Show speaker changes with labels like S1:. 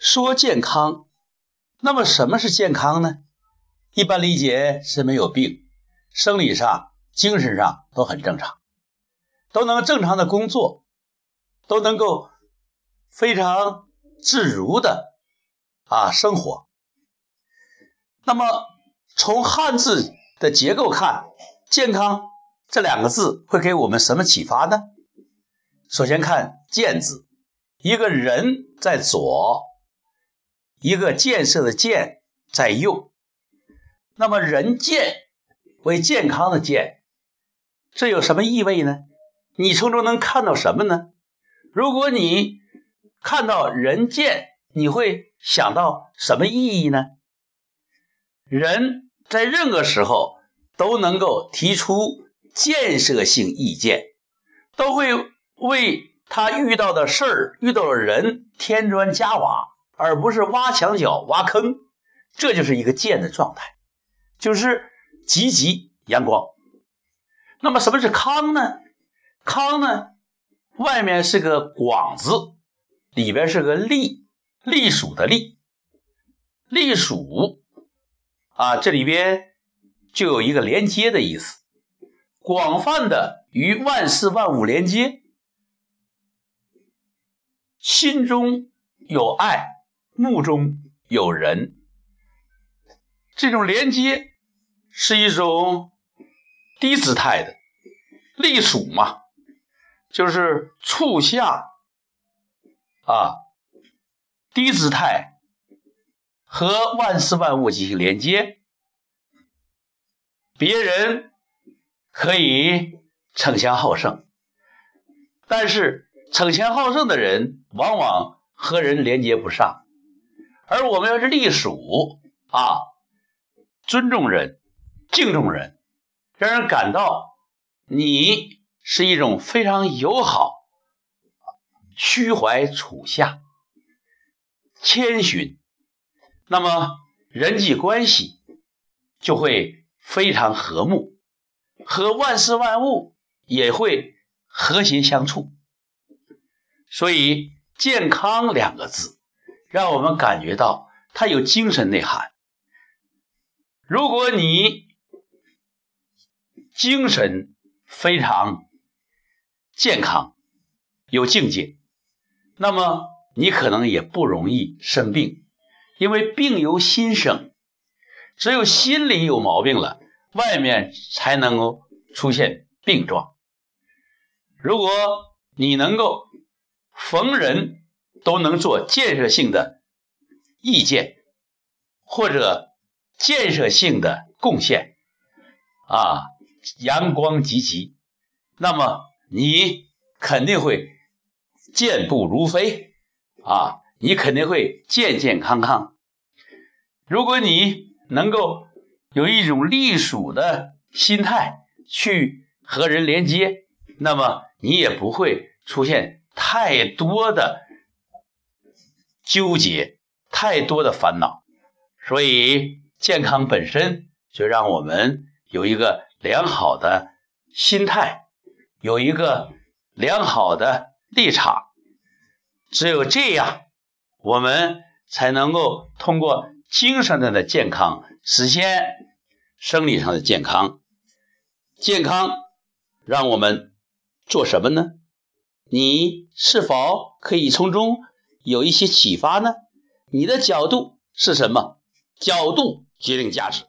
S1: 说健康，那么什么是健康呢？一般理解是没有病，生理上、精神上都很正常，都能正常的工作，都能够非常自如的啊生活。那么从汉字的结构看，健康这两个字会给我们什么启发呢？首先看“健”字，一个人在左。一个建设的建在右，那么人健为健康的健，这有什么意味呢？你从中能看到什么呢？如果你看到人健，你会想到什么意义呢？人在任何时候都能够提出建设性意见，都会为他遇到的事儿、遇到的人添砖加瓦。而不是挖墙脚、挖坑，这就是一个健的状态，就是积极阳光。那么什么是康呢？康呢，外面是个广字，里边是个隶，隶属的隶，隶属啊，这里边就有一个连接的意思，广泛的与万事万物连接，心中有爱。目中有人，这种连接是一种低姿态的隶属嘛，就是处下啊，低姿态和万事万物进行连接，别人可以逞强好胜，但是逞强好胜的人往往和人连接不上。而我们要是隶属啊，尊重人，敬重人，让人感到你是一种非常友好、虚怀处下、谦逊，那么人际关系就会非常和睦，和万事万物也会和谐相处。所以“健康”两个字。让我们感觉到它有精神内涵。如果你精神非常健康、有境界，那么你可能也不容易生病，因为病由心生，只有心里有毛病了，外面才能够出现病状。如果你能够逢人，都能做建设性的意见，或者建设性的贡献，啊，阳光积极，那么你肯定会健步如飞，啊，你肯定会健健康康。如果你能够有一种隶属的心态去和人连接，那么你也不会出现太多的。纠结太多的烦恼，所以健康本身就让我们有一个良好的心态，有一个良好的立场。只有这样，我们才能够通过精神上的健康实现生理上的健康。健康让我们做什么呢？你是否可以从中？有一些启发呢？你的角度是什么？角度决定价值。